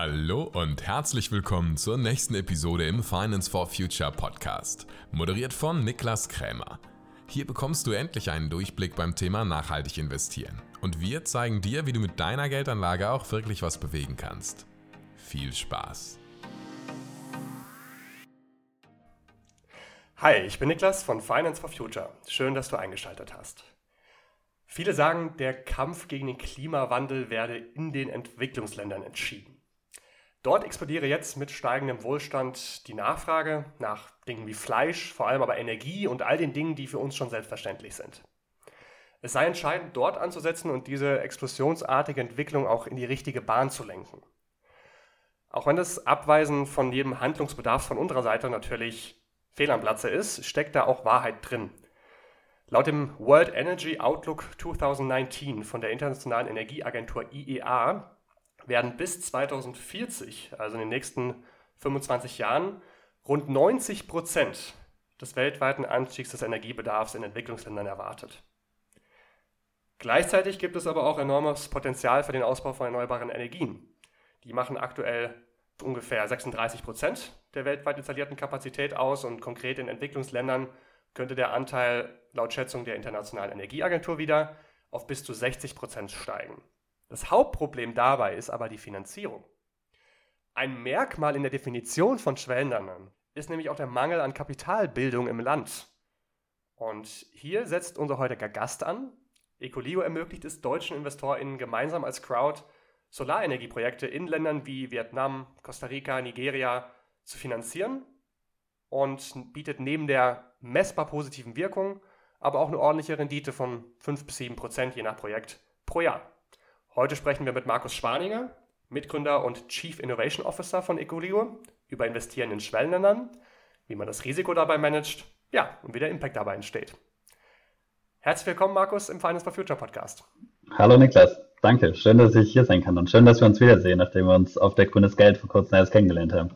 Hallo und herzlich willkommen zur nächsten Episode im Finance for Future Podcast, moderiert von Niklas Krämer. Hier bekommst du endlich einen Durchblick beim Thema nachhaltig investieren und wir zeigen dir, wie du mit deiner Geldanlage auch wirklich was bewegen kannst. Viel Spaß! Hi, ich bin Niklas von Finance for Future. Schön, dass du eingeschaltet hast. Viele sagen, der Kampf gegen den Klimawandel werde in den Entwicklungsländern entschieden. Dort explodiere jetzt mit steigendem Wohlstand die Nachfrage nach Dingen wie Fleisch, vor allem aber Energie und all den Dingen, die für uns schon selbstverständlich sind. Es sei entscheidend, dort anzusetzen und diese explosionsartige Entwicklung auch in die richtige Bahn zu lenken. Auch wenn das Abweisen von jedem Handlungsbedarf von unserer Seite natürlich fehl am Platze ist, steckt da auch Wahrheit drin. Laut dem World Energy Outlook 2019 von der Internationalen Energieagentur IEA werden bis 2040, also in den nächsten 25 Jahren, rund 90 Prozent des weltweiten Anstiegs des Energiebedarfs in Entwicklungsländern erwartet. Gleichzeitig gibt es aber auch enormes Potenzial für den Ausbau von erneuerbaren Energien. Die machen aktuell ungefähr 36 Prozent der weltweit installierten Kapazität aus und konkret in Entwicklungsländern könnte der Anteil laut Schätzung der Internationalen Energieagentur wieder auf bis zu 60 Prozent steigen. Das Hauptproblem dabei ist aber die Finanzierung. Ein Merkmal in der Definition von Schwellenländern ist nämlich auch der Mangel an Kapitalbildung im Land. Und hier setzt unser heutiger Gast an. Ecoligo ermöglicht es deutschen InvestorInnen gemeinsam als Crowd Solarenergieprojekte in Ländern wie Vietnam, Costa Rica, Nigeria zu finanzieren und bietet neben der messbar positiven Wirkung aber auch eine ordentliche Rendite von 5 bis 7 Prozent je nach Projekt pro Jahr. Heute sprechen wir mit Markus Schwaninger, Mitgründer und Chief Innovation Officer von Ecoligo, über Investieren in Schwellenländern, wie man das Risiko dabei managt, ja, und wie der Impact dabei entsteht. Herzlich willkommen, Markus, im Finance for Future Podcast. Hallo Niklas, danke. Schön, dass ich hier sein kann und schön, dass wir uns wiedersehen, nachdem wir uns auf der Grünes Geld vor kurzem erst kennengelernt haben.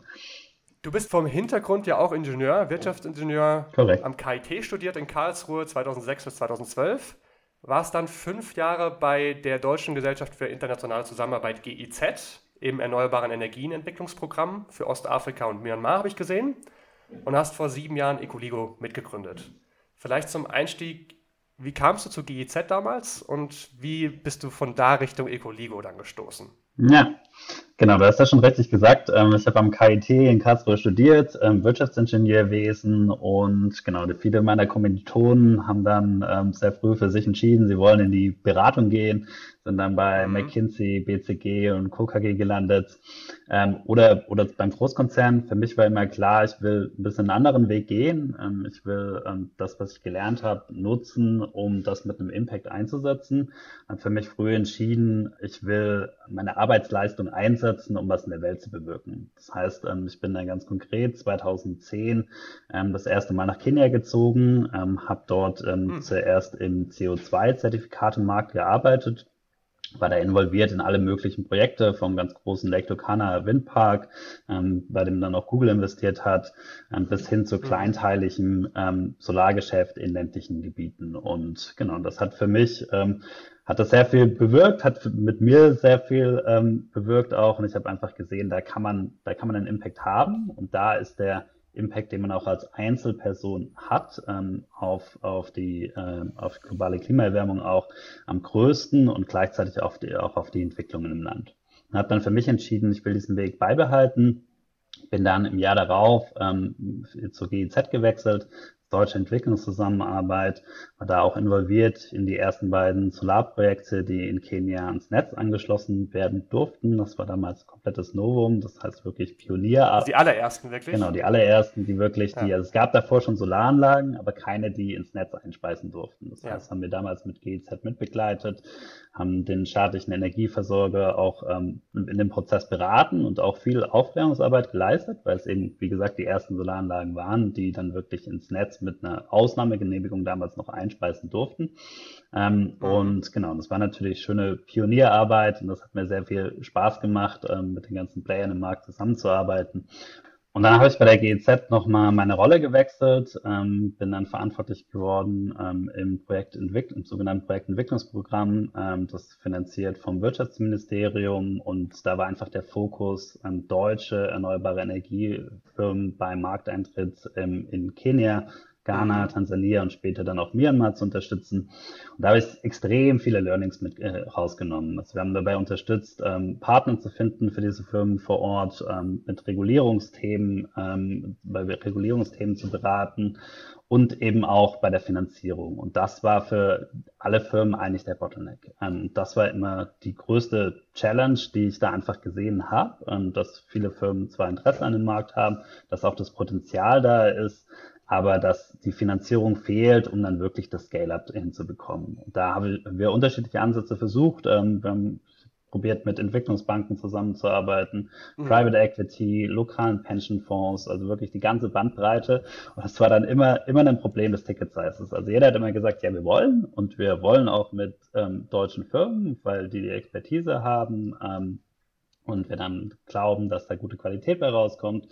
Du bist vom Hintergrund ja auch Ingenieur, Wirtschaftsingenieur Korrekt. am KIT studiert in Karlsruhe 2006 bis 2012 warst dann fünf Jahre bei der Deutschen Gesellschaft für internationale Zusammenarbeit GIZ im Erneuerbaren Energienentwicklungsprogramm für Ostafrika und Myanmar, habe ich gesehen, und hast vor sieben Jahren Ecoligo mitgegründet. Vielleicht zum Einstieg, wie kamst du zu GIZ damals und wie bist du von da Richtung Ecoligo dann gestoßen? Ja, genau, du hast ja schon richtig gesagt. Ähm, ich habe am KIT in Karlsruhe studiert, ähm, Wirtschaftsingenieurwesen und genau, viele meiner Kommilitonen haben dann ähm, sehr früh für sich entschieden, sie wollen in die Beratung gehen, sind dann bei mhm. McKinsey, BCG und KKG gelandet oder, oder beim Großkonzern. Für mich war immer klar, ich will ein bisschen einen anderen Weg gehen. Ich will das, was ich gelernt habe, nutzen, um das mit einem Impact einzusetzen. Habe für mich früh entschieden, ich will meine Arbeitsleistung einsetzen, um was in der Welt zu bewirken. Das heißt, ähm, ich bin dann ganz konkret 2010 ähm, das erste Mal nach Kenia gezogen, ähm, habe dort mhm. zuerst im CO2-Zertifikatemarkt gearbeitet war da involviert in alle möglichen Projekte, vom ganz großen Lake Turkana Windpark, ähm, bei dem dann auch Google investiert hat, ähm, bis hin zu mhm. kleinteiligem ähm, Solargeschäft in ländlichen Gebieten. Und genau, das hat für mich, ähm, hat das sehr viel bewirkt, hat mit mir sehr viel ähm, bewirkt auch. Und ich habe einfach gesehen, da kann man, da kann man einen Impact haben. Und da ist der Impact, den man auch als Einzelperson hat ähm, auf, auf, die, äh, auf globale Klimaerwärmung auch am größten und gleichzeitig auf die, auch auf die Entwicklungen im Land. Und habe dann für mich entschieden, ich will diesen Weg beibehalten. Bin dann im Jahr darauf ähm, zur GIZ gewechselt, deutsche Entwicklungszusammenarbeit, war da auch involviert in die ersten beiden Solarprojekte, die in Kenia ans Netz angeschlossen werden durften. Das war damals komplettes Novum, das heißt wirklich Pionier. Also die allerersten wirklich? Genau, die allerersten, die wirklich, ja. die, also es gab davor schon Solaranlagen, aber keine, die ins Netz einspeisen durften. Das ja. heißt, haben wir damals mit GIZ mitbegleitet, haben den staatlichen Energieversorger auch ähm, in dem Prozess beraten und auch viel Aufklärungsarbeit geleistet, weil es eben, wie gesagt, die ersten Solaranlagen waren, die dann wirklich ins Netz mit einer Ausnahmegenehmigung damals noch einspeisen durften. Ähm, mhm. Und genau, das war natürlich schöne Pionierarbeit und das hat mir sehr viel Spaß gemacht, ähm, mit den ganzen Playern im Markt zusammenzuarbeiten. Und dann habe ich bei der GEZ nochmal meine Rolle gewechselt, ähm, bin dann verantwortlich geworden ähm, im Projektentwick im sogenannten Projektentwicklungsprogramm, ähm, das finanziert vom Wirtschaftsministerium und da war einfach der Fokus an deutsche erneuerbare Energiefirmen beim Markteintritt ähm, in Kenia Ghana, mhm. Tansania und später dann auch Myanmar zu unterstützen. Und da habe ich extrem viele Learnings mit äh, rausgenommen. Also wir haben dabei unterstützt, ähm, Partner zu finden für diese Firmen vor Ort, ähm, mit Regulierungsthemen, ähm, bei Regulierungsthemen zu beraten und eben auch bei der Finanzierung. Und das war für alle Firmen eigentlich der Bottleneck. Ähm, das war immer die größte Challenge, die ich da einfach gesehen habe, ähm, dass viele Firmen zwar Interesse an dem Markt haben, dass auch das Potenzial da ist, aber dass die Finanzierung fehlt, um dann wirklich das Scale-up hinzubekommen. Da haben wir unterschiedliche Ansätze versucht. Ähm, wir haben probiert, mit Entwicklungsbanken zusammenzuarbeiten, mhm. Private Equity, lokalen Pensionfonds, also wirklich die ganze Bandbreite. Und das war dann immer, immer ein Problem des Ticket Sizes. Also jeder hat immer gesagt, ja, wir wollen und wir wollen auch mit ähm, deutschen Firmen, weil die die Expertise haben ähm, und wir dann glauben, dass da gute Qualität bei rauskommt.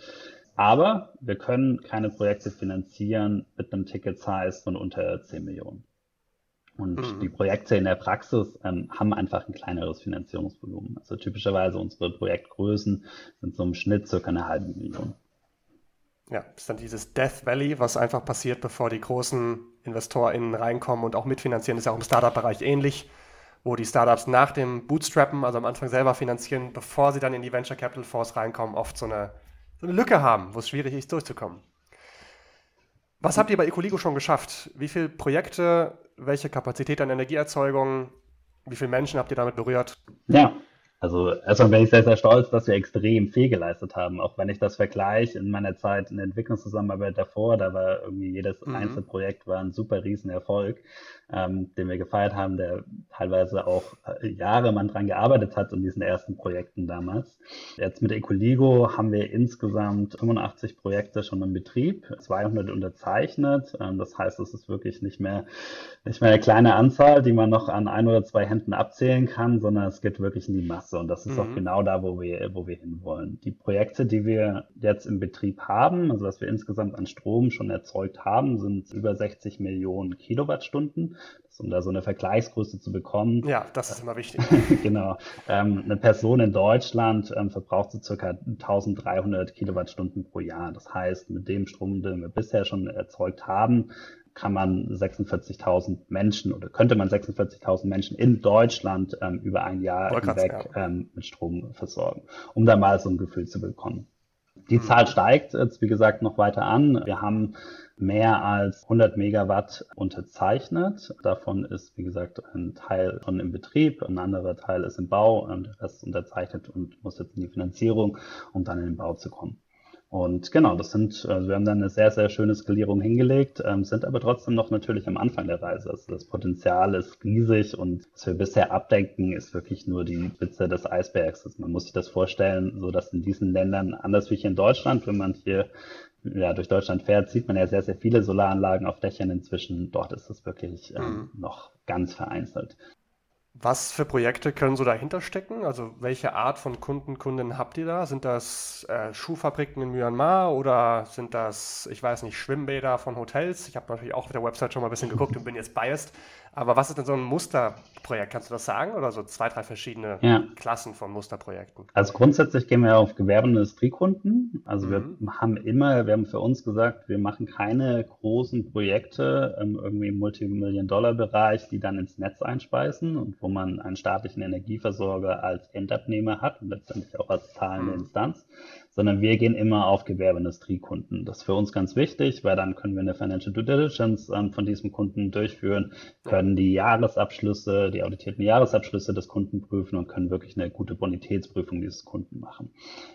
Aber wir können keine Projekte finanzieren mit einem Ticket-Size von unter 10 Millionen. Und mhm. die Projekte in der Praxis ähm, haben einfach ein kleineres Finanzierungsvolumen. Also typischerweise unsere Projektgrößen sind so im Schnitt circa eine halbe Million. Ja, das ist dann dieses Death Valley, was einfach passiert, bevor die großen InvestorInnen reinkommen und auch mitfinanzieren. Das ist ja auch im Startup-Bereich ähnlich, wo die Startups nach dem Bootstrappen, also am Anfang selber finanzieren, bevor sie dann in die Venture Capital Fonds reinkommen, oft so eine so eine Lücke haben, wo es schwierig ist, durchzukommen. Was habt ihr bei Ecoligo schon geschafft? Wie viele Projekte, welche Kapazität an Energieerzeugung, wie viele Menschen habt ihr damit berührt? Ja, also erstmal bin ich sehr, sehr stolz, dass wir extrem viel geleistet haben. Auch wenn ich das vergleiche in meiner Zeit in der Entwicklungszusammenarbeit davor, da war irgendwie jedes mhm. Einzelprojekt war ein super Riesenerfolg ähm, den wir gefeiert haben, der teilweise auch äh, Jahre man dran gearbeitet hat in diesen ersten Projekten damals. Jetzt mit Ecoligo haben wir insgesamt 85 Projekte schon im Betrieb, 200 unterzeichnet. Ähm, das heißt, es ist wirklich nicht mehr, nicht mehr eine kleine Anzahl, die man noch an ein oder zwei Händen abzählen kann, sondern es geht wirklich in die Masse. Und das ist mhm. auch genau da, wo wir, wo wir hinwollen. Die Projekte, die wir jetzt im Betrieb haben, also was wir insgesamt an Strom schon erzeugt haben, sind über 60 Millionen Kilowattstunden um da so eine Vergleichsgröße zu bekommen. Ja, das ist immer wichtig. genau. Ähm, eine Person in Deutschland ähm, verbraucht so circa 1300 Kilowattstunden pro Jahr. Das heißt, mit dem Strom, den wir bisher schon erzeugt haben, kann man 46.000 Menschen oder könnte man 46.000 Menschen in Deutschland ähm, über ein Jahr hinweg ähm, mit Strom versorgen, um da mal so ein Gefühl zu bekommen. Die hm. Zahl steigt jetzt, wie gesagt, noch weiter an. Wir haben mehr als 100 Megawatt unterzeichnet. Davon ist, wie gesagt, ein Teil schon im Betrieb, ein anderer Teil ist im Bau und der Rest ist unterzeichnet und muss jetzt in die Finanzierung, um dann in den Bau zu kommen. Und genau, das sind, also wir haben dann eine sehr, sehr schöne Skalierung hingelegt, ähm, sind aber trotzdem noch natürlich am Anfang der Reise. Also das Potenzial ist riesig und was wir bisher abdenken, ist wirklich nur die Spitze des Eisbergs. Also man muss sich das vorstellen, so dass in diesen Ländern, anders wie hier in Deutschland, wenn man hier ja, durch Deutschland fährt, sieht man ja sehr, sehr viele Solaranlagen auf Dächern inzwischen. Dort ist es wirklich ähm, mhm. noch ganz vereinzelt. Was für Projekte können so dahinter stecken? Also welche Art von Kunden, Kunden habt ihr da? Sind das äh, Schuhfabriken in Myanmar oder sind das, ich weiß nicht, Schwimmbäder von Hotels? Ich habe natürlich auch auf der Website schon mal ein bisschen geguckt und bin jetzt biased. Aber was ist denn so ein Musterprojekt? Kannst du das sagen? Oder so zwei, drei verschiedene ja. Klassen von Musterprojekten? Also grundsätzlich gehen wir auf Gewerbe- und Industriekunden. Also mhm. wir haben immer, wir haben für uns gesagt, wir machen keine großen Projekte ähm, irgendwie im Multimillion-Dollar-Bereich, die dann ins Netz einspeisen und wo man einen staatlichen Energieversorger als Endabnehmer hat und letztendlich auch als zahlende mhm. Instanz, sondern wir gehen immer auf Gewerbeindustriekunden. Das ist für uns ganz wichtig, weil dann können wir eine Financial Due Diligence ähm, von diesem Kunden durchführen, können die Jahresabschlüsse, die auditierten Jahresabschlüsse des Kunden prüfen und können wirklich eine gute Bonitätsprüfung dieses Kunden machen.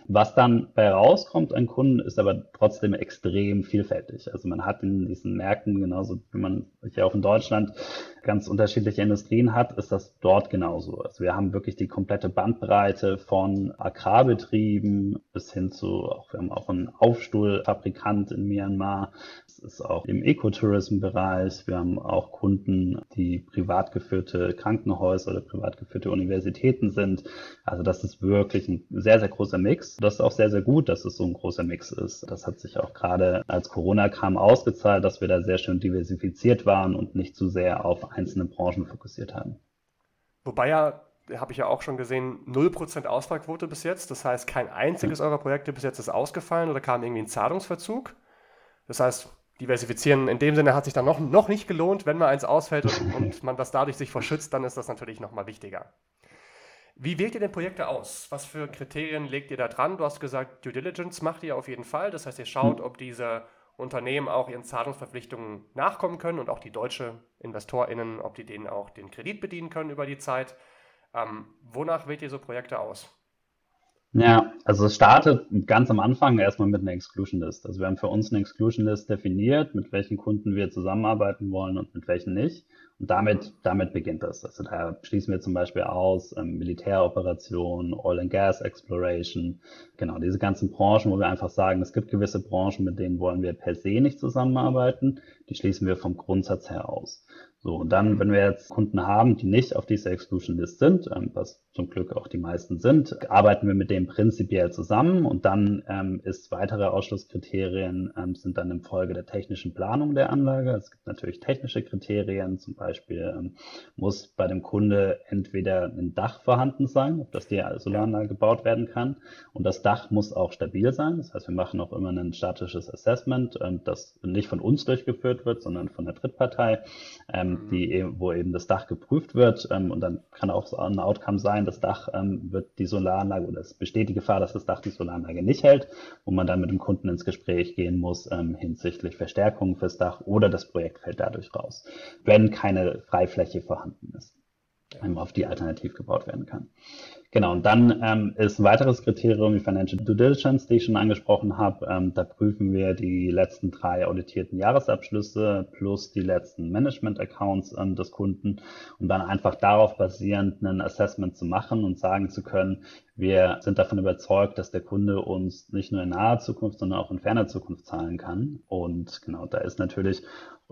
Was dann bei rauskommt an Kunden, ist aber trotzdem extrem vielfältig. Also man hat in diesen Märkten, genauso wie man hier auch in Deutschland ganz unterschiedliche Industrien hat, ist das dort genauso. Also wir haben wirklich die komplette Bandbreite von Agrarbetrieben bis hin hin zu, auch, wir haben auch einen Aufstuhlfabrikant in Myanmar. Es ist auch im Ecotourism-Bereich. Wir haben auch Kunden, die privat geführte Krankenhäuser oder privat geführte Universitäten sind. Also das ist wirklich ein sehr, sehr großer Mix. Das ist auch sehr, sehr gut, dass es so ein großer Mix ist. Das hat sich auch gerade als Corona kam ausgezahlt, dass wir da sehr schön diversifiziert waren und nicht zu sehr auf einzelne Branchen fokussiert haben. Wobei ja habe ich ja auch schon gesehen, 0% Ausfallquote bis jetzt. Das heißt, kein einziges eurer Projekte bis jetzt ist ausgefallen oder kam irgendwie ein Zahlungsverzug. Das heißt, diversifizieren in dem Sinne hat sich dann noch, noch nicht gelohnt. Wenn mal eins ausfällt und, und man das dadurch sich verschützt, dann ist das natürlich nochmal wichtiger. Wie wählt ihr denn Projekte aus? Was für Kriterien legt ihr da dran? Du hast gesagt, Due Diligence macht ihr auf jeden Fall. Das heißt, ihr schaut, ob diese Unternehmen auch ihren Zahlungsverpflichtungen nachkommen können und auch die deutsche InvestorInnen, ob die denen auch den Kredit bedienen können über die Zeit. Ähm, wonach wählt ihr so Projekte aus? Ja, also es startet ganz am Anfang erstmal mit einer Exclusion List. Also wir haben für uns eine Exclusion List definiert, mit welchen Kunden wir zusammenarbeiten wollen und mit welchen nicht. Und damit, damit beginnt das. Also da schließen wir zum Beispiel aus ähm, Militäroperationen, Oil and Gas Exploration, genau, diese ganzen Branchen, wo wir einfach sagen, es gibt gewisse Branchen, mit denen wollen wir per se nicht zusammenarbeiten, die schließen wir vom Grundsatz her aus. So, und dann, wenn wir jetzt Kunden haben, die nicht auf dieser Exclusion List sind, ähm, was zum Glück auch die meisten sind, arbeiten wir mit dem prinzipiell zusammen und dann ähm, ist weitere Ausschlusskriterien ähm, sind dann in Folge der technischen Planung der Anlage. Es gibt natürlich technische Kriterien, zum Beispiel ähm, muss bei dem Kunde entweder ein Dach vorhanden sein, auf das die Solaranlage gebaut werden kann und das Dach muss auch stabil sein. Das heißt, wir machen auch immer ein statisches Assessment, ähm, das nicht von uns durchgeführt wird, sondern von der Drittpartei. Ähm, ähm, die, wo eben das Dach geprüft wird. Ähm, und dann kann auch so ein Outcome sein, das Dach ähm, wird die Solaranlage oder es besteht die Gefahr, dass das Dach die Solaranlage nicht hält, wo man dann mit dem Kunden ins Gespräch gehen muss ähm, hinsichtlich Verstärkungen fürs Dach oder das Projekt fällt dadurch raus, wenn keine Freifläche vorhanden ist, ähm, auf die alternativ gebaut werden kann. Genau, und dann ähm, ist ein weiteres Kriterium die Financial Due Diligence, die ich schon angesprochen habe. Ähm, da prüfen wir die letzten drei auditierten Jahresabschlüsse plus die letzten Management-Accounts ähm, des Kunden, um dann einfach darauf basierend ein Assessment zu machen und sagen zu können, wir sind davon überzeugt, dass der Kunde uns nicht nur in naher Zukunft, sondern auch in ferner Zukunft zahlen kann. Und genau, da ist natürlich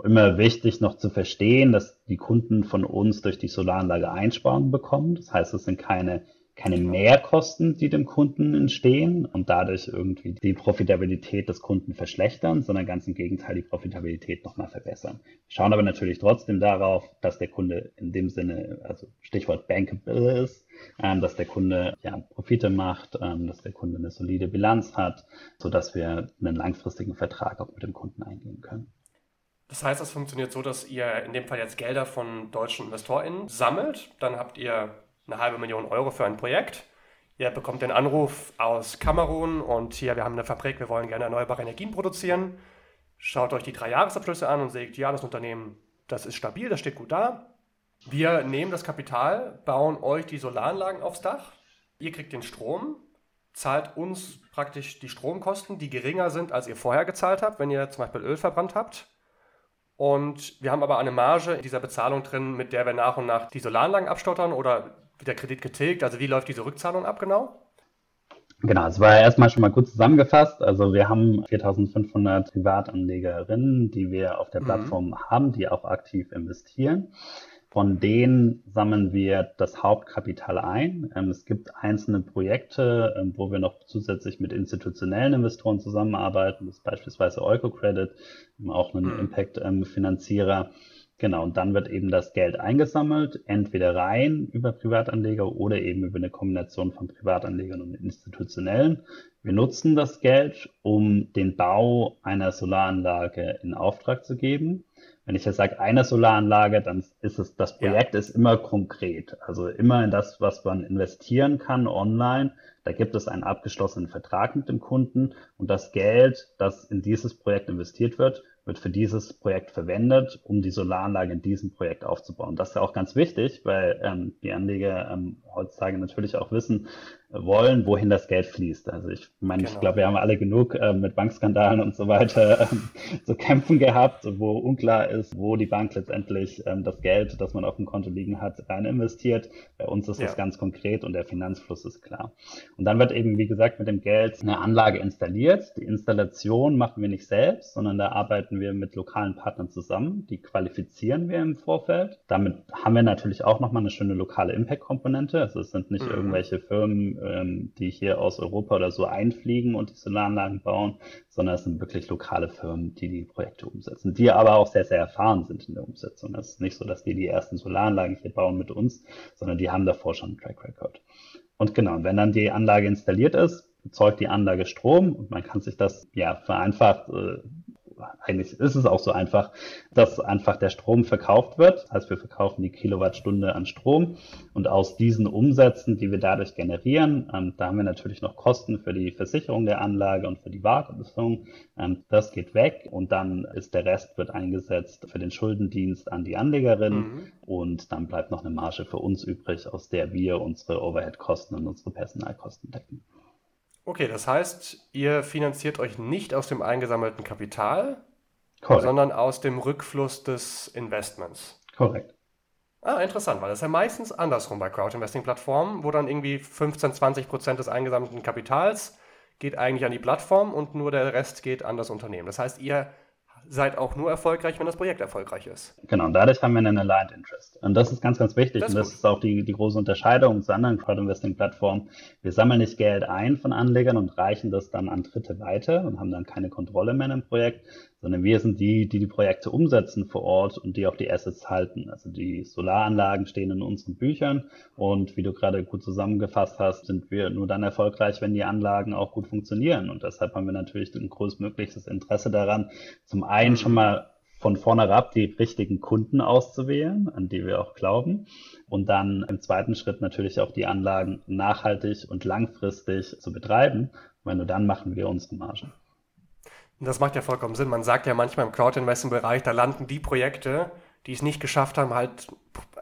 immer wichtig noch zu verstehen, dass die Kunden von uns durch die Solaranlage Einsparungen bekommen. Das heißt, es sind keine keine Mehrkosten, die dem Kunden entstehen und dadurch irgendwie die Profitabilität des Kunden verschlechtern, sondern ganz im Gegenteil die Profitabilität nochmal verbessern. Wir schauen aber natürlich trotzdem darauf, dass der Kunde in dem Sinne, also Stichwort bankable ist, ähm, dass der Kunde ja Profite macht, ähm, dass der Kunde eine solide Bilanz hat, so dass wir einen langfristigen Vertrag auch mit dem Kunden eingehen können. Das heißt, es funktioniert so, dass ihr in dem Fall jetzt Gelder von deutschen InvestorInnen sammelt, dann habt ihr eine halbe Million Euro für ein Projekt. Ihr bekommt den Anruf aus Kamerun und hier, wir haben eine Fabrik, wir wollen gerne erneuerbare Energien produzieren. Schaut euch die drei Jahresabschlüsse an und sagt, ja, das Unternehmen, das ist stabil, das steht gut da. Wir nehmen das Kapital, bauen euch die Solaranlagen aufs Dach. Ihr kriegt den Strom, zahlt uns praktisch die Stromkosten, die geringer sind, als ihr vorher gezahlt habt, wenn ihr zum Beispiel Öl verbrannt habt. Und wir haben aber eine Marge in dieser Bezahlung drin, mit der wir nach und nach die Solaranlagen abstottern oder wird der Kredit getilgt? Also wie läuft diese Rückzahlung ab genau? Genau, es war erstmal schon mal kurz zusammengefasst. Also wir haben 4500 Privatanlegerinnen, die wir auf der mhm. Plattform haben, die auch aktiv investieren. Von denen sammeln wir das Hauptkapital ein. Ähm, es gibt einzelne Projekte, ähm, wo wir noch zusätzlich mit institutionellen Investoren zusammenarbeiten. Das ist beispielsweise Eukocredit, auch ein mhm. Impact-Finanzierer. Genau, und dann wird eben das Geld eingesammelt, entweder rein über Privatanleger oder eben über eine Kombination von Privatanlegern und institutionellen. Wir nutzen das Geld, um den Bau einer Solaranlage in Auftrag zu geben. Wenn ich jetzt sage, eine Solaranlage, dann ist es, das Projekt ja. ist immer konkret. Also immer in das, was man investieren kann online. Da gibt es einen abgeschlossenen Vertrag mit dem Kunden und das Geld, das in dieses Projekt investiert wird, wird für dieses Projekt verwendet, um die Solaranlage in diesem Projekt aufzubauen. Das ist ja auch ganz wichtig, weil ähm, die Anleger ähm, heutzutage natürlich auch wissen, wollen, wohin das Geld fließt. Also ich meine, genau. ich glaube, wir haben alle genug äh, mit Bankskandalen und so weiter äh, zu kämpfen gehabt, wo unklar ist, wo die Bank letztendlich ähm, das Geld, das man auf dem Konto liegen hat, rein investiert. Bei uns ist ja. das ganz konkret und der Finanzfluss ist klar. Und dann wird eben, wie gesagt, mit dem Geld eine Anlage installiert. Die Installation machen wir nicht selbst, sondern da arbeiten wir mit lokalen Partnern zusammen. Die qualifizieren wir im Vorfeld. Damit haben wir natürlich auch nochmal eine schöne lokale Impact-Komponente. Also es sind nicht mhm. irgendwelche Firmen, ähm, die hier aus Europa oder so einfliegen und die Solaranlagen bauen, sondern es sind wirklich lokale Firmen, die die Projekte umsetzen, die aber auch sehr, sehr erfahren sind in der Umsetzung. Es ist nicht so, dass die die ersten Solaranlagen hier bauen mit uns, sondern die haben davor schon einen Track Record. Und genau, wenn dann die Anlage installiert ist, erzeugt die Anlage Strom und man kann sich das ja vereinfacht äh, eigentlich ist es auch so einfach, dass einfach der Strom verkauft wird. Also wir verkaufen die Kilowattstunde an Strom und aus diesen Umsätzen, die wir dadurch generieren, ähm, da haben wir natürlich noch Kosten für die Versicherung der Anlage und für die Wartung. Ähm, das geht weg und dann ist der Rest wird eingesetzt für den Schuldendienst an die Anlegerin mhm. und dann bleibt noch eine Marge für uns übrig, aus der wir unsere Overhead-Kosten und unsere Personalkosten decken. Okay, das heißt, ihr finanziert euch nicht aus dem eingesammelten Kapital, Korrekt. sondern aus dem Rückfluss des Investments. Korrekt. Ah, interessant, weil das ist ja meistens andersrum bei Crowd-Investing-Plattformen, wo dann irgendwie 15, 20 Prozent des eingesammelten Kapitals geht eigentlich an die Plattform und nur der Rest geht an das Unternehmen. Das heißt, ihr seid auch nur erfolgreich, wenn das Projekt erfolgreich ist. Genau, und dadurch haben wir einen Aligned Interest. Und das ist ganz, ganz wichtig. Das und das gut. ist auch die, die große Unterscheidung zu anderen Crowd-Investing-Plattformen. Wir sammeln nicht Geld ein von Anlegern und reichen das dann an Dritte weiter und haben dann keine Kontrolle mehr im Projekt, sondern wir sind die, die die Projekte umsetzen vor Ort und die auch die Assets halten. Also die Solaranlagen stehen in unseren Büchern und wie du gerade gut zusammengefasst hast, sind wir nur dann erfolgreich, wenn die Anlagen auch gut funktionieren. Und deshalb haben wir natürlich ein größtmögliches Interesse daran, zum einen schon mal von vornherein die richtigen Kunden auszuwählen, an die wir auch glauben. Und dann im zweiten Schritt natürlich auch die Anlagen nachhaltig und langfristig zu betreiben. Weil nur dann machen wir unsere Margen. Das macht ja vollkommen Sinn. Man sagt ja manchmal im Crowd-Investing-Bereich, da landen die Projekte, die es nicht geschafft haben, halt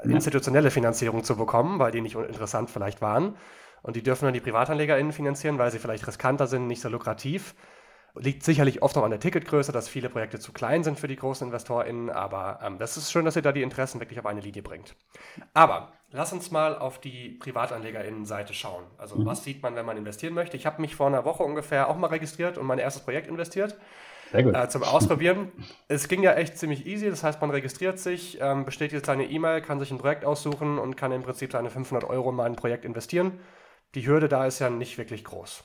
institutionelle Finanzierung zu bekommen, weil die nicht interessant vielleicht waren. Und die dürfen dann die PrivatanlegerInnen finanzieren, weil sie vielleicht riskanter sind, nicht so lukrativ. Liegt sicherlich oft auch an der Ticketgröße, dass viele Projekte zu klein sind für die großen InvestorInnen, aber ähm, das ist schön, dass ihr da die Interessen wirklich auf eine Linie bringt. Aber lass uns mal auf die PrivatanlegerInnen-Seite schauen. Also, mhm. was sieht man, wenn man investieren möchte? Ich habe mich vor einer Woche ungefähr auch mal registriert und mein erstes Projekt investiert. Sehr gut. Äh, zum Ausprobieren. es ging ja echt ziemlich easy. Das heißt, man registriert sich, ähm, bestätigt seine E-Mail, kann sich ein Projekt aussuchen und kann im Prinzip seine 500 Euro in ein Projekt investieren. Die Hürde da ist ja nicht wirklich groß.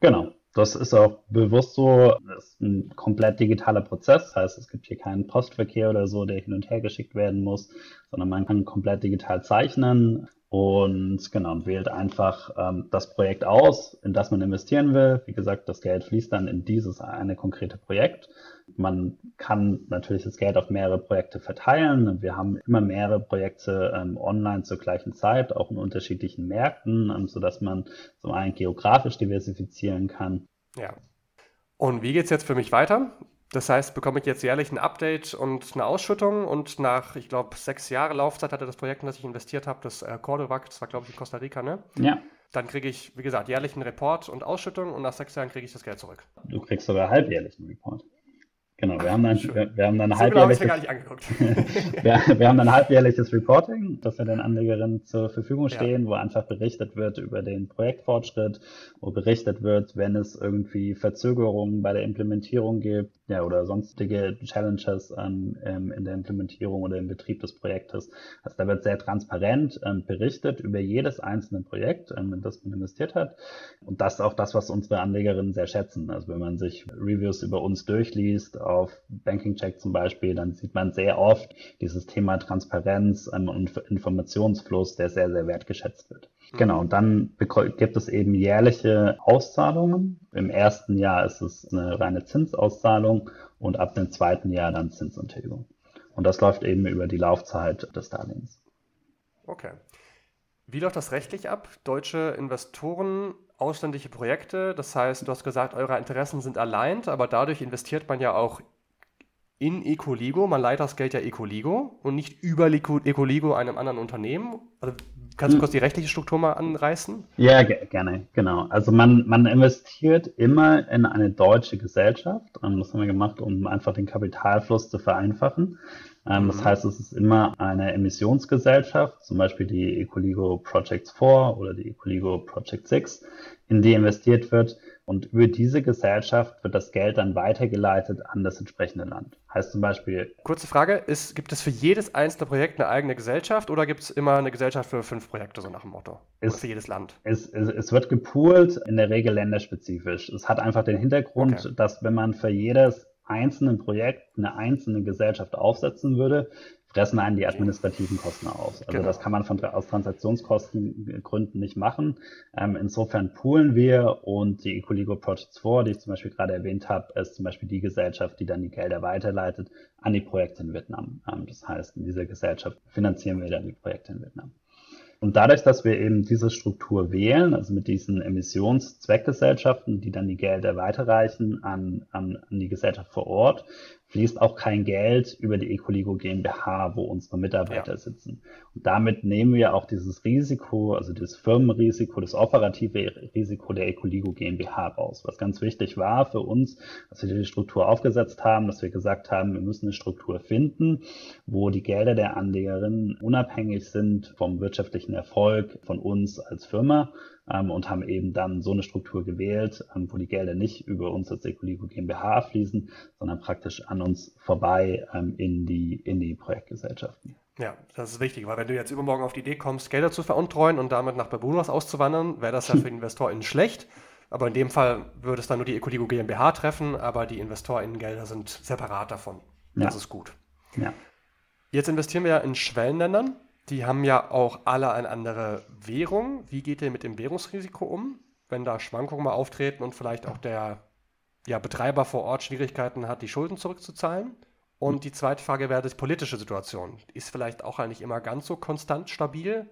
Genau. Das ist auch bewusst so. Das ist ein komplett digitaler Prozess. Das heißt, es gibt hier keinen Postverkehr oder so, der hin und her geschickt werden muss, sondern man kann komplett digital zeichnen und genau, wählt einfach ähm, das Projekt aus, in das man investieren will. Wie gesagt, das Geld fließt dann in dieses eine konkrete Projekt. Man kann natürlich das Geld auf mehrere Projekte verteilen. Wir haben immer mehrere Projekte ähm, online zur gleichen Zeit, auch in unterschiedlichen Märkten, ähm, sodass man zum einen geografisch diversifizieren kann. Ja. Und wie geht es jetzt für mich weiter? Das heißt, bekomme ich jetzt jährlich ein Update und eine Ausschüttung und nach, ich glaube, sechs Jahre Laufzeit hatte das Projekt, in das ich investiert habe, das äh, Cordovac, das war, glaube ich, in Costa Rica, ne? Ja. Dann kriege ich, wie gesagt, jährlich einen Report und Ausschüttung und nach sechs Jahren kriege ich das Geld zurück. Du kriegst sogar halbjährlich einen Report. Genau, wir haben dann, wir, wir haben dann so halbjährliches, wir, wir, haben dann halbjährliches Reporting, das wir den Anlegerinnen zur Verfügung stehen, ja. wo einfach berichtet wird über den Projektfortschritt, wo berichtet wird, wenn es irgendwie Verzögerungen bei der Implementierung gibt, ja, oder sonstige Challenges ähm, in der Implementierung oder im Betrieb des Projektes. Also da wird sehr transparent ähm, berichtet über jedes einzelne Projekt, ähm, in das man investiert hat. Und das ist auch das, was unsere Anlegerinnen sehr schätzen. Also wenn man sich Reviews über uns durchliest, auf Banking Check zum Beispiel, dann sieht man sehr oft dieses Thema Transparenz ähm, und Informationsfluss, der sehr, sehr wertgeschätzt wird. Mhm. Genau, und dann gibt es eben jährliche Auszahlungen. Im ersten Jahr ist es eine reine Zinsauszahlung und ab dem zweiten Jahr dann Zinsuntilgung. Und das läuft eben über die Laufzeit des Darlehens. Okay. Wie läuft das rechtlich ab? Deutsche Investoren, ausländische Projekte, das heißt, du hast gesagt, eure Interessen sind aligned, aber dadurch investiert man ja auch in Ecoligo. Man leiht das Geld ja Ecoligo und nicht über Ecoligo einem anderen Unternehmen. Also kannst du hm. kurz die rechtliche Struktur mal anreißen? Ja, gerne, genau. Also man, man investiert immer in eine deutsche Gesellschaft. Und das haben wir gemacht, um einfach den Kapitalfluss zu vereinfachen. Ähm, das mhm. heißt, es ist immer eine Emissionsgesellschaft, zum Beispiel die Ecoligo Project 4 oder die Ecoligo Project 6, in die investiert wird. Und über diese Gesellschaft wird das Geld dann weitergeleitet an das entsprechende Land. Heißt zum Beispiel. Kurze Frage: ist, Gibt es für jedes einzelne Projekt eine eigene Gesellschaft oder gibt es immer eine Gesellschaft für fünf Projekte, so nach dem Motto? Ist, für jedes Land? Es, es, es, wird gepoolt, in der Regel länderspezifisch. Es hat einfach den Hintergrund, okay. dass wenn man für jedes einzelnen Projekt eine einzelne Gesellschaft aufsetzen würde, fressen einen die administrativen Kosten aus. Also genau. das kann man von, aus Transaktionskostengründen nicht machen. Ähm, insofern poolen wir und die Ecoligo Projects 4, die ich zum Beispiel gerade erwähnt habe, ist zum Beispiel die Gesellschaft, die dann die Gelder weiterleitet an die Projekte in Vietnam. Ähm, das heißt, in dieser Gesellschaft finanzieren wir dann die Projekte in Vietnam. Und dadurch, dass wir eben diese Struktur wählen, also mit diesen Emissionszweckgesellschaften, die dann die Gelder weiterreichen an, an, an die Gesellschaft vor Ort, fließt auch kein Geld über die Ecoligo GmbH, wo unsere Mitarbeiter ja. sitzen. Und damit nehmen wir auch dieses Risiko, also das Firmenrisiko, das operative Risiko der Ecoligo GmbH raus. Was ganz wichtig war für uns, als wir die Struktur aufgesetzt haben, dass wir gesagt haben, wir müssen eine Struktur finden, wo die Gelder der Anlegerinnen unabhängig sind vom wirtschaftlichen Erfolg von uns als Firma ähm, und haben eben dann so eine Struktur gewählt, ähm, wo die Gelder nicht über uns als Ecoligo GmbH fließen, sondern praktisch an uns vorbei ähm, in, die, in die Projektgesellschaften. Ja, das ist wichtig, weil wenn du jetzt übermorgen auf die Idee kommst, Gelder zu veruntreuen und damit nach Bermudas auszuwandern, wäre das ja für InvestorInnen schlecht. Aber in dem Fall würde es dann nur die Ecoligo GmbH treffen, aber die InvestorInnen-Gelder sind separat davon. Das ja. ist gut. Ja. Jetzt investieren wir ja in Schwellenländern. Die haben ja auch alle eine andere Währung. Wie geht ihr mit dem Währungsrisiko um, wenn da Schwankungen mal auftreten und vielleicht auch der ja, Betreiber vor Ort Schwierigkeiten hat, die Schulden zurückzuzahlen? Und die zweite Frage wäre die politische Situation. Ist vielleicht auch eigentlich immer ganz so konstant stabil?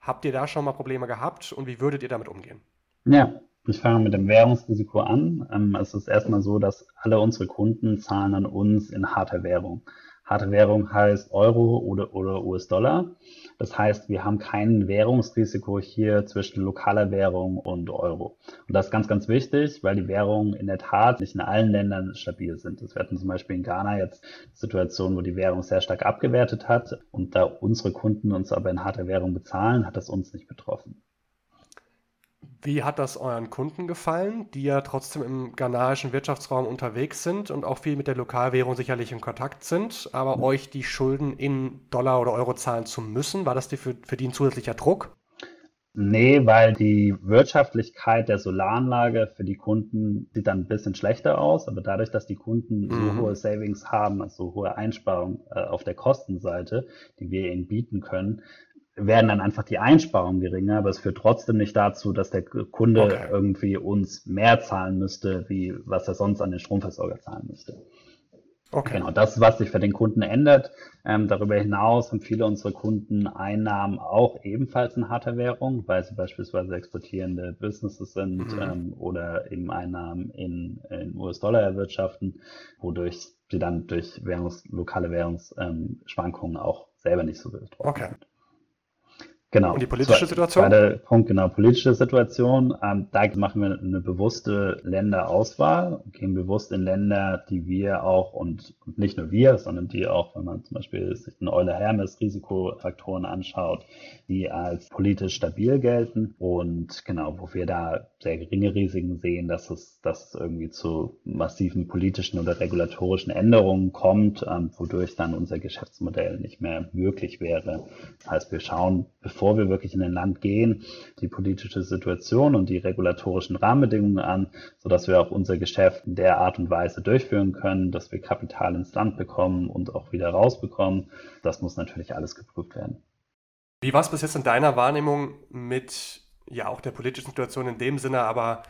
Habt ihr da schon mal Probleme gehabt und wie würdet ihr damit umgehen? Ja, ich fange mit dem Währungsrisiko an. Ähm, es ist erstmal so, dass alle unsere Kunden zahlen an uns in harter Währung. Harte Währung heißt Euro oder, oder US-Dollar. Das heißt, wir haben kein Währungsrisiko hier zwischen lokaler Währung und Euro. Und das ist ganz, ganz wichtig, weil die Währungen in der Tat nicht in allen Ländern stabil sind. Es werden zum Beispiel in Ghana jetzt Situationen, wo die Währung sehr stark abgewertet hat. Und da unsere Kunden uns aber in harter Währung bezahlen, hat das uns nicht betroffen. Wie hat das euren Kunden gefallen, die ja trotzdem im ghanaischen Wirtschaftsraum unterwegs sind und auch viel mit der Lokalwährung sicherlich in Kontakt sind, aber mhm. euch die Schulden in Dollar oder Euro zahlen zu müssen? War das für, für die ein zusätzlicher Druck? Nee, weil die Wirtschaftlichkeit der Solaranlage für die Kunden sieht dann ein bisschen schlechter aus, aber dadurch, dass die Kunden mhm. so hohe Savings haben, also so hohe Einsparungen äh, auf der Kostenseite, die wir ihnen bieten können, werden dann einfach die Einsparungen geringer, aber es führt trotzdem nicht dazu, dass der Kunde okay. irgendwie uns mehr zahlen müsste, wie was er sonst an den Stromversorger zahlen müsste. Okay. Genau, das, was sich für den Kunden ändert. Ähm, darüber hinaus haben viele unserer Kunden Einnahmen auch ebenfalls in harter Währung, weil sie beispielsweise exportierende Businesses sind mhm. ähm, oder eben Einnahmen in, in US-Dollar erwirtschaften, wodurch sie dann durch Währungs-, lokale Währungsschwankungen ähm, auch selber nicht so betroffen okay. sind. Genau. Und die politische Situation? Zweiter Punkt, genau, politische Situation. Ähm, da machen wir eine bewusste Länderauswahl, gehen bewusst in Länder, die wir auch und, und nicht nur wir, sondern die auch, wenn man zum Beispiel sich den Euler-Hermes-Risikofaktoren anschaut, die als politisch stabil gelten und genau, wo wir da sehr geringe Risiken sehen, dass es, dass es irgendwie zu massiven politischen oder regulatorischen Änderungen kommt, ähm, wodurch dann unser Geschäftsmodell nicht mehr möglich wäre. Das heißt, wir schauen, bevor wir wirklich in ein Land gehen, die politische Situation und die regulatorischen Rahmenbedingungen an, sodass wir auch unser Geschäft in der Art und Weise durchführen können, dass wir Kapital ins Land bekommen und auch wieder rausbekommen. Das muss natürlich alles geprüft werden. Wie war es bis jetzt in deiner Wahrnehmung mit ja auch der politischen Situation in dem Sinne, aber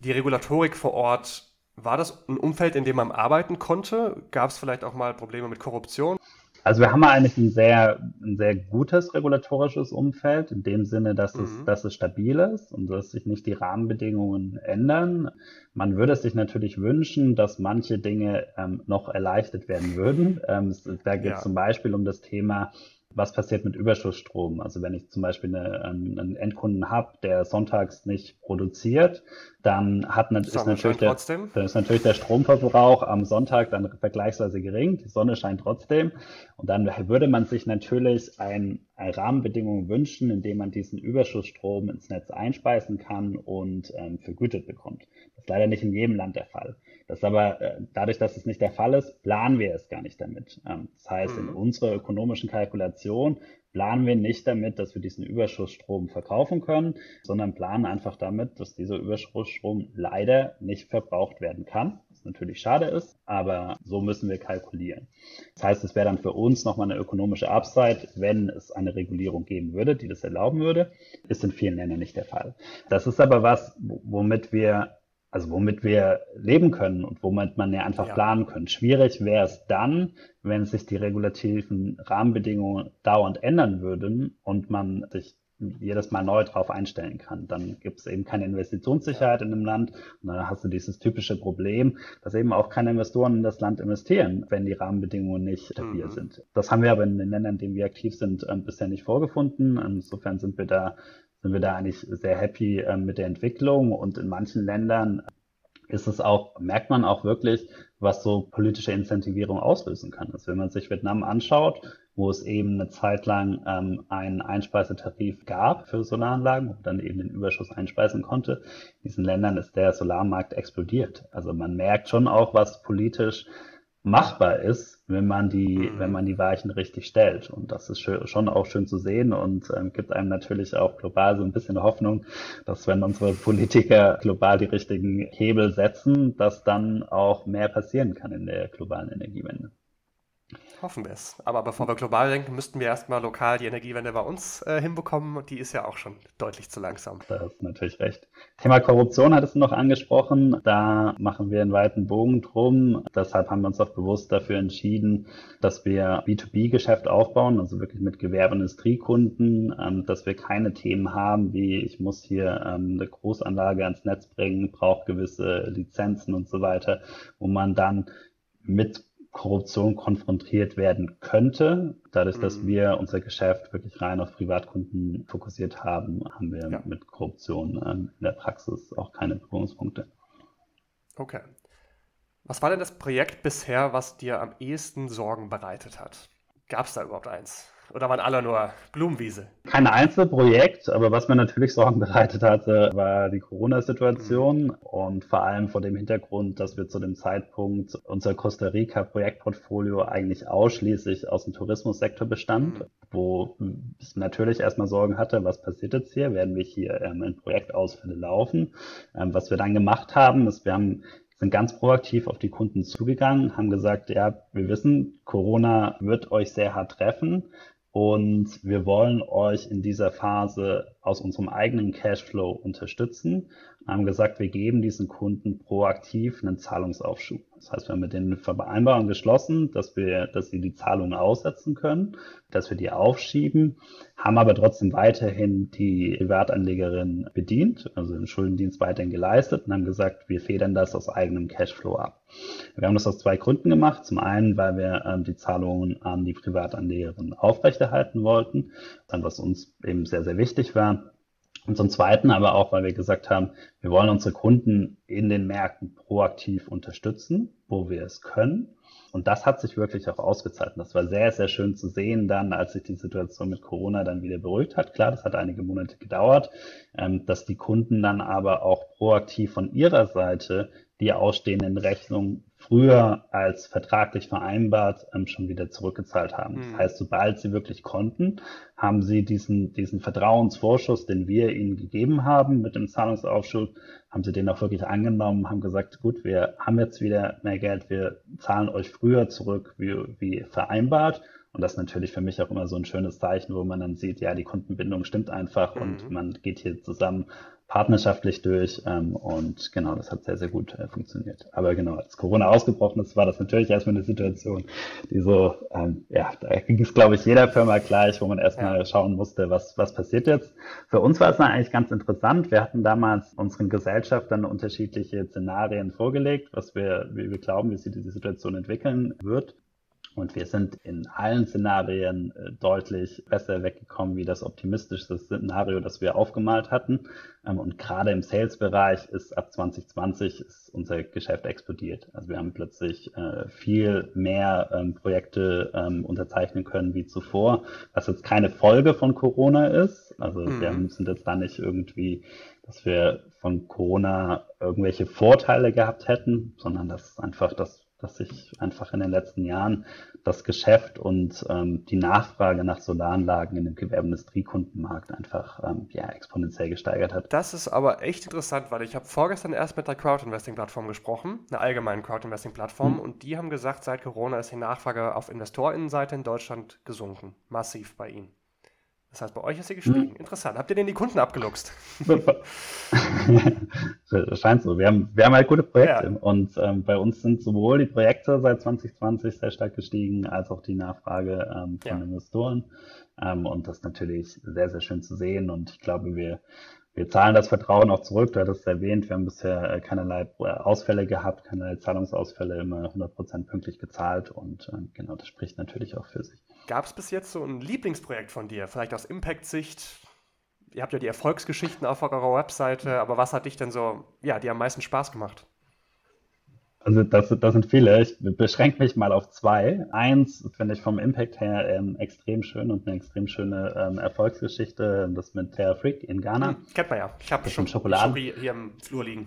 die Regulatorik vor Ort, war das ein Umfeld, in dem man arbeiten konnte? Gab es vielleicht auch mal Probleme mit Korruption? Also wir haben eigentlich ein sehr, ein sehr gutes regulatorisches Umfeld, in dem Sinne, dass mhm. es, dass es stabil ist und dass sich nicht die Rahmenbedingungen ändern. Man würde sich natürlich wünschen, dass manche Dinge ähm, noch erleichtert werden würden. Ähm, da geht es ja. zum Beispiel um das Thema was passiert mit Überschussstrom? Also wenn ich zum Beispiel eine, einen Endkunden habe, der sonntags nicht produziert, dann hat ist natürlich, der, dann ist natürlich der Stromverbrauch am Sonntag dann vergleichsweise gering. Die Sonne scheint trotzdem. Und dann würde man sich natürlich ein, eine Rahmenbedingung wünschen, in dem man diesen Überschussstrom ins Netz einspeisen kann und ähm, vergütet bekommt. Das ist leider nicht in jedem Land der Fall. Das aber, äh, dadurch, dass es nicht der Fall ist, planen wir es gar nicht damit. Ähm, das heißt, in mhm. unserer ökonomischen Kalkulation planen wir nicht damit, dass wir diesen Überschussstrom verkaufen können, sondern planen einfach damit, dass dieser Überschussstrom leider nicht verbraucht werden kann. Was natürlich schade ist, aber so müssen wir kalkulieren. Das heißt, es wäre dann für uns nochmal eine ökonomische Upside, wenn es eine Regulierung geben würde, die das erlauben würde. Ist in vielen Ländern nicht der Fall. Das ist aber was, womit wir also womit wir leben können und womit man ja einfach ja. planen können. Schwierig wäre es dann, wenn sich die regulativen Rahmenbedingungen dauernd ändern würden und man sich jedes Mal neu drauf einstellen kann. Dann gibt es eben keine Investitionssicherheit in einem Land und dann hast du dieses typische Problem, dass eben auch keine Investoren in das Land investieren, wenn die Rahmenbedingungen nicht stabil mhm. sind. Das haben wir aber in den Ländern, in denen wir aktiv sind, ähm, bisher nicht vorgefunden. Insofern sind wir da sind wir da eigentlich sehr happy äh, mit der Entwicklung und in manchen Ländern ist es auch, merkt man auch wirklich, was so politische Incentivierung auslösen kann. Also wenn man sich Vietnam anschaut, wo es eben eine Zeit lang ähm, einen Einspeisetarif gab für Solaranlagen, wo man dann eben den Überschuss einspeisen konnte, in diesen Ländern ist der Solarmarkt explodiert. Also man merkt schon auch, was politisch machbar ist, wenn man die, mhm. wenn man die Weichen richtig stellt. Und das ist schon auch schön zu sehen und ähm, gibt einem natürlich auch global so ein bisschen Hoffnung, dass wenn unsere Politiker global die richtigen Hebel setzen, dass dann auch mehr passieren kann in der globalen Energiewende. Hoffen wir es. Aber bevor wir global denken, müssten wir erstmal lokal die Energiewende bei uns äh, hinbekommen. Die ist ja auch schon deutlich zu langsam. Da hast du natürlich recht. Thema Korruption hattest du noch angesprochen. Da machen wir einen weiten Bogen drum. Deshalb haben wir uns auch bewusst dafür entschieden, dass wir B2B-Geschäft aufbauen, also wirklich mit Gewerbe- und Industriekunden, ähm, dass wir keine Themen haben wie ich muss hier ähm, eine Großanlage ans Netz bringen, braucht gewisse Lizenzen und so weiter, wo man dann mit Korruption konfrontiert werden könnte. Dadurch, dass mhm. wir unser Geschäft wirklich rein auf Privatkunden fokussiert haben, haben wir ja. mit Korruption ähm, in der Praxis auch keine Berührungspunkte. Okay. Was war denn das Projekt bisher, was dir am ehesten Sorgen bereitet hat? Gab es da überhaupt eins? Oder waren alle nur Blumenwiese? Kein Einzelprojekt, aber was mir natürlich Sorgen bereitet hatte, war die Corona-Situation mhm. und vor allem vor dem Hintergrund, dass wir zu dem Zeitpunkt unser Costa Rica-Projektportfolio eigentlich ausschließlich aus dem Tourismussektor bestand, mhm. wo ich natürlich erstmal Sorgen hatte, was passiert jetzt hier? Werden wir hier ähm, in Projektausfälle laufen? Ähm, was wir dann gemacht haben, ist, wir haben sind ganz proaktiv auf die Kunden zugegangen, haben gesagt, ja, wir wissen, Corona wird euch sehr hart treffen. Und wir wollen euch in dieser Phase aus unserem eigenen Cashflow unterstützen haben gesagt, wir geben diesen Kunden proaktiv einen Zahlungsaufschub. Das heißt, wir haben mit den Vereinbarungen geschlossen, dass wir, dass sie die Zahlungen aussetzen können, dass wir die aufschieben, haben aber trotzdem weiterhin die Privatanlegerin bedient, also den Schuldendienst weiterhin geleistet und haben gesagt, wir federn das aus eigenem Cashflow ab. Wir haben das aus zwei Gründen gemacht. Zum einen, weil wir ähm, die Zahlungen an die Privatanlegerin aufrechterhalten wollten, dann was uns eben sehr, sehr wichtig war. Und zum Zweiten aber auch, weil wir gesagt haben, wir wollen unsere Kunden in den Märkten proaktiv unterstützen, wo wir es können. Und das hat sich wirklich auch ausgezahlt. Und das war sehr, sehr schön zu sehen dann, als sich die Situation mit Corona dann wieder beruhigt hat. Klar, das hat einige Monate gedauert, ähm, dass die Kunden dann aber auch proaktiv von ihrer Seite die ausstehenden Rechnungen früher als vertraglich vereinbart ähm, schon wieder zurückgezahlt haben. Mhm. Das heißt, sobald sie wirklich konnten, haben sie diesen, diesen Vertrauensvorschuss, den wir ihnen gegeben haben mit dem Zahlungsaufschub, haben sie den auch wirklich angenommen, haben gesagt, gut, wir haben jetzt wieder mehr Geld, wir zahlen euch früher zurück wie, wie vereinbart Und das ist natürlich für mich auch immer so ein schönes Zeichen, wo man dann sieht, ja, die Kundenbindung stimmt einfach mhm. und man geht hier zusammen partnerschaftlich durch ähm, und genau, das hat sehr, sehr gut äh, funktioniert. Aber genau, als Corona ausgebrochen ist, war das natürlich erstmal eine Situation, die so, ähm, ja, da ging es, glaube ich, jeder Firma gleich, wo man erstmal ja. schauen musste, was, was passiert jetzt. Für uns war es dann eigentlich ganz interessant. Wir hatten damals unseren Gesellschaftern unterschiedliche Szenarien vorgelegt, was wir, wie wir glauben, wie sich diese Situation entwickeln wird. Und wir sind in allen Szenarien äh, deutlich besser weggekommen wie das optimistischste Szenario, das wir aufgemalt hatten. Ähm, und gerade im Sales-Bereich ist ab 2020 ist unser Geschäft explodiert. Also wir haben plötzlich äh, viel mehr ähm, Projekte ähm, unterzeichnen können wie zuvor, was jetzt keine Folge von Corona ist. Also mhm. wir sind jetzt da nicht irgendwie, dass wir von Corona irgendwelche Vorteile gehabt hätten, sondern das ist einfach das dass sich einfach in den letzten Jahren das Geschäft und ähm, die Nachfrage nach Solaranlagen in dem Gewerbeindustriekundenmarkt einfach ähm, ja, exponentiell gesteigert hat. Das ist aber echt interessant, weil ich habe vorgestern erst mit der Crowdinvesting-Plattform gesprochen, einer allgemeinen Crowdinvesting-Plattform, mhm. und die haben gesagt, seit Corona ist die Nachfrage auf Investorinnenseite in Deutschland gesunken, massiv bei ihnen. Das heißt, bei euch ist sie gestiegen. Hm. Interessant. Habt ihr denn die Kunden abgeluchst? Scheint so. Wir haben, wir haben halt gute Projekte. Ja. Und ähm, bei uns sind sowohl die Projekte seit 2020 sehr stark gestiegen, als auch die Nachfrage ähm, von ja. Investoren. Ähm, und das ist natürlich sehr, sehr schön zu sehen. Und ich glaube, wir, wir zahlen das Vertrauen auch zurück. Du hattest es erwähnt, wir haben bisher äh, keinerlei äh, Ausfälle gehabt, keinerlei Zahlungsausfälle, immer 100% pünktlich gezahlt. Und äh, genau, das spricht natürlich auch für sich. Gab es bis jetzt so ein Lieblingsprojekt von dir, vielleicht aus Impact-Sicht? Ihr habt ja die Erfolgsgeschichten auf eurer Webseite, aber was hat dich denn so, ja, dir am meisten Spaß gemacht? Also das, das sind viele. Ich beschränke mich mal auf zwei. Eins finde ich vom Impact her ähm, extrem schön und eine extrem schöne ähm, Erfolgsgeschichte. Das mit Terra Freak in Ghana. Hm, kennt man ja. Ich habe schon Schokolade hier im Flur liegen.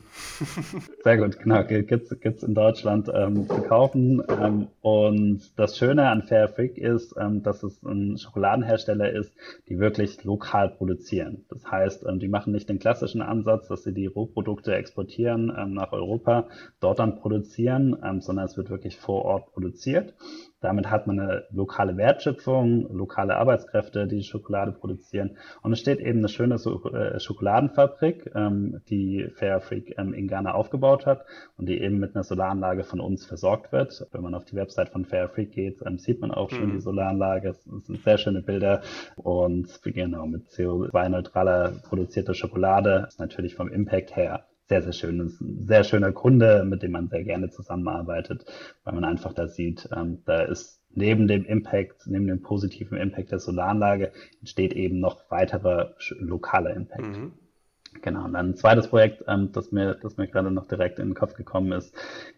Sehr gut, genau. Gibt es in Deutschland ähm, zu kaufen. Ähm, und das Schöne an Fair Freak ist, ähm, dass es ein Schokoladenhersteller ist, die wirklich lokal produzieren. Das heißt, ähm, die machen nicht den klassischen Ansatz, dass sie die Rohprodukte exportieren nach Europa, dort dann produzieren produzieren, ähm, sondern es wird wirklich vor Ort produziert. Damit hat man eine lokale Wertschöpfung, lokale Arbeitskräfte, die Schokolade produzieren. Und es steht eben eine schöne äh, Schokoladenfabrik, ähm, die Fair Freak ähm, in Ghana aufgebaut hat und die eben mit einer Solaranlage von uns versorgt wird. Wenn man auf die Website von Fair Freak geht, ähm, sieht man auch schon mhm. die Solaranlage. Es sind sehr schöne Bilder und genau mit CO2-neutraler produzierter Schokolade ist natürlich vom Impact her sehr, sehr schön. Das ist ein sehr schöner Kunde, mit dem man sehr gerne zusammenarbeitet, weil man einfach da sieht, ähm, da ist neben dem Impact, neben dem positiven Impact der Solaranlage, entsteht eben noch weiterer lokaler Impact. Mhm. Genau, und dann ein zweites Projekt, ähm, das mir, das mir gerade noch direkt in den Kopf gekommen ist,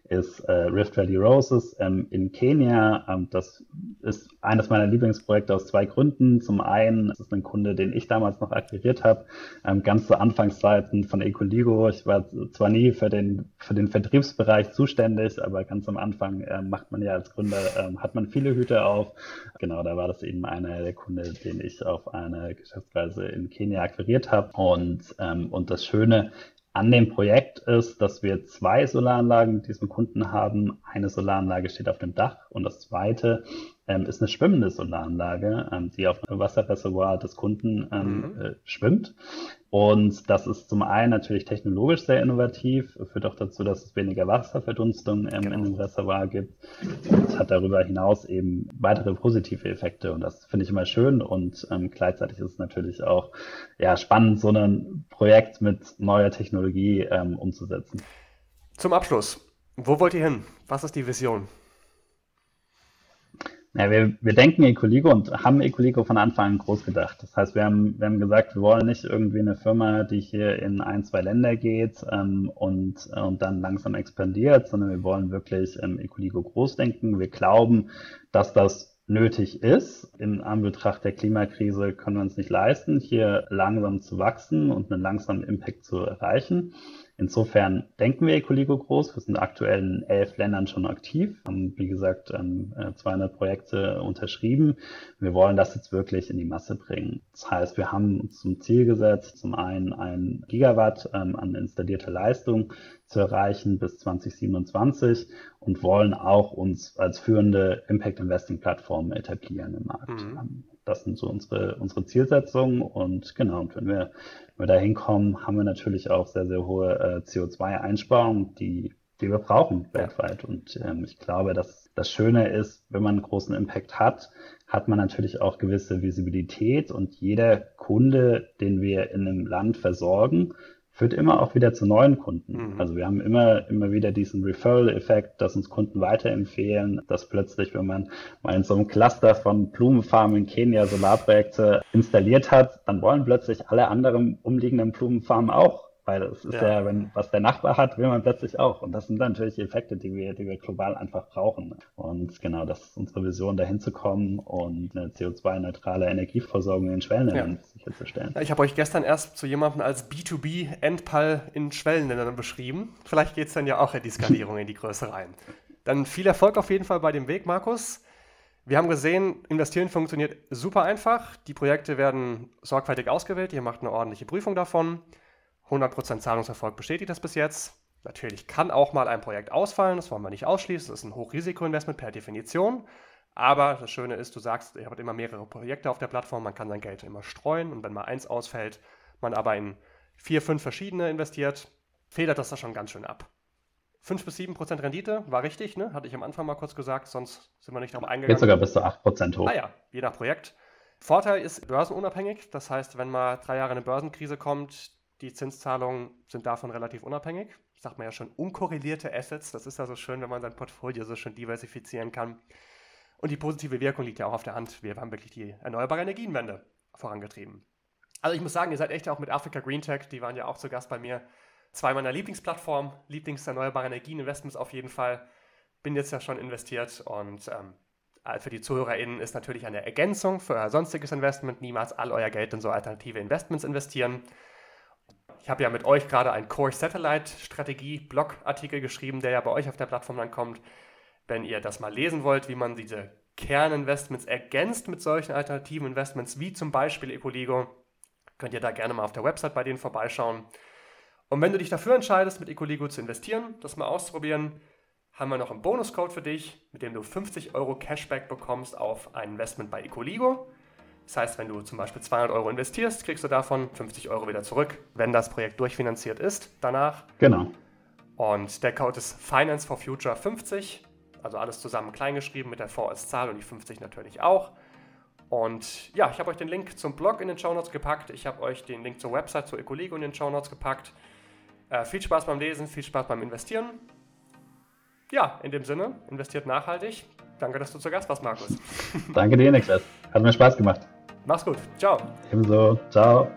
ist äh, Rift Valley Roses ähm, in Kenia. Ähm, das ist eines meiner Lieblingsprojekte aus zwei Gründen. Zum einen ist es ein Kunde, den ich damals noch akquiriert habe, ähm, ganz zu Anfangszeiten von Ecoligo. Ich war zwar nie für den, für den Vertriebsbereich zuständig, aber ganz am Anfang äh, macht man ja als Gründer, äh, hat man viele Hüte auf. Genau, da war das eben einer der Kunden, den ich auf eine Geschäftsreise in Kenia akquiriert habe. Und, ähm, und das Schöne an dem Projekt ist, dass wir zwei Solaranlagen mit diesem Kunden haben. Eine Solaranlage steht auf dem Dach und das zweite ähm, ist eine schwimmende Solaranlage, ähm, die auf dem Wasserreservoir des Kunden ähm, mhm. äh, schwimmt. Und das ist zum einen natürlich technologisch sehr innovativ, führt auch dazu, dass es weniger Wasserverdunstung ähm, genau. in dem Reservoir gibt und hat darüber hinaus eben weitere positive Effekte. Und das finde ich immer schön und ähm, gleichzeitig ist es natürlich auch ja, spannend, so ein Projekt mit neuer Technologie ähm, umzusetzen. Zum Abschluss, wo wollt ihr hin? Was ist die Vision? Ja, wir, wir denken Ecoligo und haben Ecoligo von Anfang an groß gedacht. Das heißt, wir haben, wir haben gesagt, wir wollen nicht irgendwie eine Firma, die hier in ein, zwei Länder geht ähm, und, und dann langsam expandiert, sondern wir wollen wirklich ähm, Ecoligo groß denken. Wir glauben, dass das nötig ist. In Anbetracht der Klimakrise können wir uns nicht leisten, hier langsam zu wachsen und einen langsamen Impact zu erreichen. Insofern denken wir Ecoligo groß. Wir sind aktuell in elf Ländern schon aktiv, haben, wie gesagt, 200 ähm, Projekte unterschrieben. Wir wollen das jetzt wirklich in die Masse bringen. Das heißt, wir haben uns zum Ziel gesetzt, zum einen ein Gigawatt ähm, an installierter Leistung zu erreichen bis 2027 und wollen auch uns als führende Impact Investing Plattform etablieren im Markt. Mhm. Das sind so unsere, unsere Zielsetzungen. Und genau, und wenn wir, wenn wir da hinkommen, haben wir natürlich auch sehr, sehr hohe äh, CO2-Einsparungen, die, die wir brauchen weltweit. Und ähm, ich glaube, dass das Schöne ist, wenn man einen großen Impact hat, hat man natürlich auch gewisse Visibilität. Und jeder Kunde, den wir in einem Land versorgen, führt immer auch wieder zu neuen Kunden. Mhm. Also wir haben immer, immer wieder diesen Referral-Effekt, dass uns Kunden weiterempfehlen, dass plötzlich, wenn man mal in so einem Cluster von Blumenfarmen in Kenia Solarprojekte installiert hat, dann wollen plötzlich alle anderen umliegenden Blumenfarmen auch weil es ist ja. ja, wenn was der Nachbar hat, will man plötzlich auch. Und das sind natürlich Effekte, die wir, die wir global einfach brauchen. Und genau, das ist unsere Vision, dahin zu kommen und eine CO2-neutrale Energieversorgung in Schwellenländern ja. sicherzustellen. Ja, ich habe euch gestern erst zu jemandem als B2B-Endpal in Schwellenländern beschrieben. Vielleicht geht es dann ja auch in die Skalierung, in die Größe rein. Dann viel Erfolg auf jeden Fall bei dem Weg, Markus. Wir haben gesehen, investieren funktioniert super einfach. Die Projekte werden sorgfältig ausgewählt. Ihr macht eine ordentliche Prüfung davon. 100% Zahlungserfolg bestätigt das bis jetzt. Natürlich kann auch mal ein Projekt ausfallen, das wollen wir nicht ausschließen. Das ist ein Hochrisikoinvestment per Definition. Aber das Schöne ist, du sagst, ihr habt immer mehrere Projekte auf der Plattform, man kann sein Geld immer streuen und wenn mal eins ausfällt, man aber in vier, fünf verschiedene investiert, federt das da schon ganz schön ab. 5 bis 7 Prozent Rendite war richtig, ne? Hatte ich am Anfang mal kurz gesagt, sonst sind wir nicht darauf eingegangen. Geht sogar bis zu 8 Prozent hoch. Ah ja, je nach Projekt. Vorteil ist börsenunabhängig, das heißt, wenn mal drei Jahre eine Börsenkrise kommt, die Zinszahlungen sind davon relativ unabhängig. Ich sage mal ja schon unkorrelierte Assets. Das ist ja so schön, wenn man sein Portfolio so schön diversifizieren kann. Und die positive Wirkung liegt ja auch auf der Hand. Wir haben wirklich die erneuerbare Energienwende vorangetrieben. Also ich muss sagen, ihr seid echt auch mit Africa Green Tech, die waren ja auch zu Gast bei mir. Zwei meiner Lieblingsplattformen, Lieblingserneuerbare Energien-Investments auf jeden Fall. Bin jetzt ja schon investiert und ähm, für die ZuhörerInnen ist natürlich eine Ergänzung für euer sonstiges Investment. Niemals all euer Geld in so alternative Investments investieren. Ich habe ja mit euch gerade einen Core Satellite Strategie Blogartikel geschrieben, der ja bei euch auf der Plattform dann kommt. Wenn ihr das mal lesen wollt, wie man diese Kerninvestments ergänzt mit solchen alternativen Investments, wie zum Beispiel Ecoligo, könnt ihr da gerne mal auf der Website bei denen vorbeischauen. Und wenn du dich dafür entscheidest, mit Ecoligo zu investieren, das mal auszuprobieren, haben wir noch einen Bonuscode für dich, mit dem du 50 Euro Cashback bekommst auf ein Investment bei Ecoligo. Das heißt, wenn du zum Beispiel 200 Euro investierst, kriegst du davon 50 Euro wieder zurück, wenn das Projekt durchfinanziert ist danach. Genau. Und der Code ist Finance for Future 50, also alles zusammen kleingeschrieben mit der V als Zahl und die 50 natürlich auch. Und ja, ich habe euch den Link zum Blog in den Show Notes gepackt. Ich habe euch den Link zur Website, zur Ecolego in den Show Notes gepackt. Äh, viel Spaß beim Lesen, viel Spaß beim Investieren. Ja, in dem Sinne, investiert nachhaltig. Danke, dass du zu Gast warst, Markus. Danke dir, Niklas. Hat mir Spaß gemacht. Mach's gut. Ciao. Ebenso. Ciao.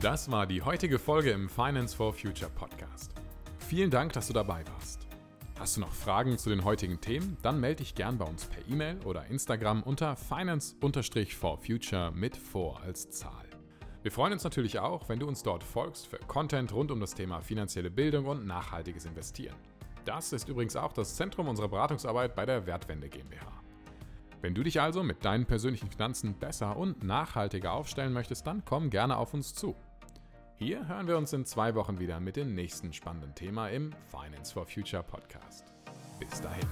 Das war die heutige Folge im Finance for Future Podcast. Vielen Dank, dass du dabei warst. Hast du noch Fragen zu den heutigen Themen? Dann melde dich gern bei uns per E-Mail oder Instagram unter finance-for-future mit vor als Zahl. Wir freuen uns natürlich auch, wenn du uns dort folgst für Content rund um das Thema finanzielle Bildung und nachhaltiges Investieren. Das ist übrigens auch das Zentrum unserer Beratungsarbeit bei der Wertwende GmbH. Wenn du dich also mit deinen persönlichen Finanzen besser und nachhaltiger aufstellen möchtest, dann komm gerne auf uns zu. Hier hören wir uns in zwei Wochen wieder mit dem nächsten spannenden Thema im Finance for Future Podcast. Bis dahin.